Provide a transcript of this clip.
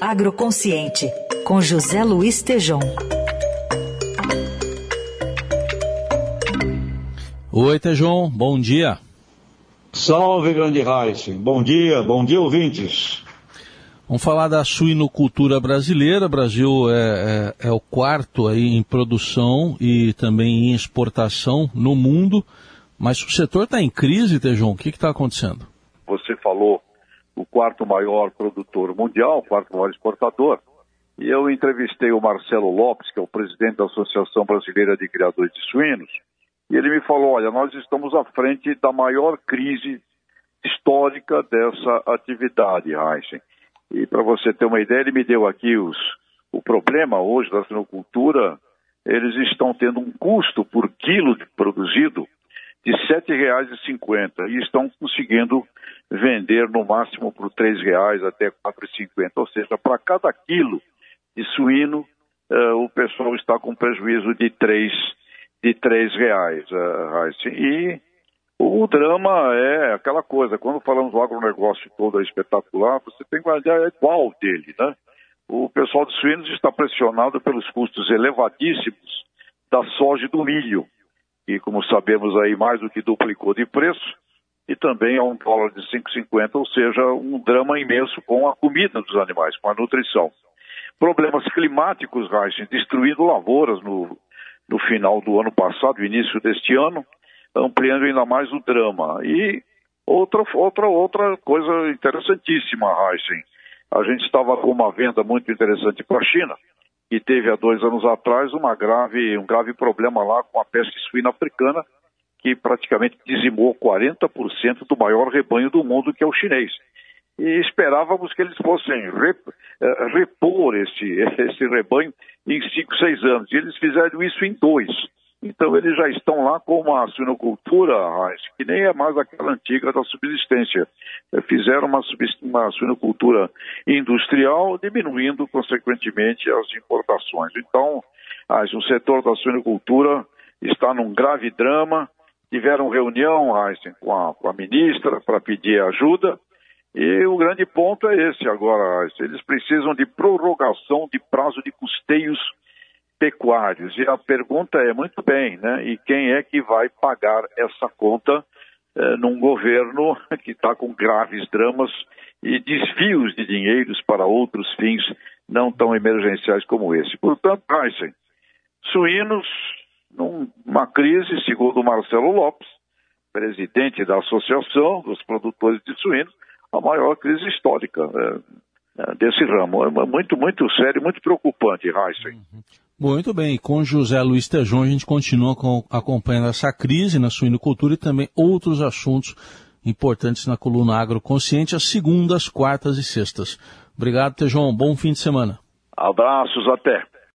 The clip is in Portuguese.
Agroconsciente, com José Luiz Tejom. Oi, Tejom, bom dia. Salve, grande Heisen. Bom dia, bom dia, ouvintes. Vamos falar da suinocultura brasileira. O Brasil é, é, é, o quarto aí em produção e também em exportação no mundo. Mas o setor está em crise, Tejon. O que está acontecendo? Você falou o quarto maior produtor mundial, o quarto maior exportador. E eu entrevistei o Marcelo Lopes, que é o presidente da Associação Brasileira de Criadores de Suínos, e ele me falou: olha, nós estamos à frente da maior crise histórica dessa atividade, Heisen. E para você ter uma ideia, ele me deu aqui os, o problema hoje da sinocultura. Eles estão tendo um custo por quilo produzido de R$ 7,50 e estão conseguindo vender no máximo por R$ 3,00 até R$ 4,50. Ou seja, para cada quilo de suíno, uh, o pessoal está com prejuízo de R$ de três reais. Uh, e o drama é aquela coisa, quando falamos do agronegócio todo é espetacular, você tem uma ideia igual dele, né? O pessoal de suínos está pressionado pelos custos elevadíssimos da soja e do milho, que, como sabemos aí, mais do que duplicou de preço, e também a um dólar de 5,50, ou seja, um drama imenso com a comida dos animais, com a nutrição. Problemas climáticos, Reich, destruindo lavouras no, no final do ano passado, início deste ano, ampliando ainda mais o drama. E outra, outra, outra coisa interessantíssima, Heisen. A gente estava com uma venda muito interessante para a China, que teve há dois anos atrás uma grave, um grave problema lá com a peste suína africana, que praticamente dizimou 40% do maior rebanho do mundo, que é o chinês. E esperávamos que eles fossem eh, repor esse, esse rebanho em 5, 6 anos. E eles fizeram isso em dois. Então eles já estão lá com uma suinocultura, que nem é mais aquela antiga da subsistência. Eh, fizeram uma, uma suinocultura industrial, diminuindo consequentemente as importações. Então, o setor da suinocultura está num grave drama. Tiveram reunião com, a, com a ministra para pedir ajuda. E o grande ponto é esse agora. Eles precisam de prorrogação de prazo de custeios pecuários. E a pergunta é muito bem, né? E quem é que vai pagar essa conta eh, num governo que está com graves dramas e desvios de dinheiros para outros fins não tão emergenciais como esse? Portanto, Heisen, suínos numa crise, segundo Marcelo Lopes, presidente da Associação dos Produtores de Suínos, a maior crise histórica eh, desse ramo. É muito, muito sério, muito preocupante, Heisen. Uhum. Muito bem, com José Luiz Tejon a gente continua com, acompanhando essa crise na suinocultura e também outros assuntos importantes na coluna Agroconsciente, às segundas, quartas e sextas. Obrigado, Tejon. Bom fim de semana. Abraços, até.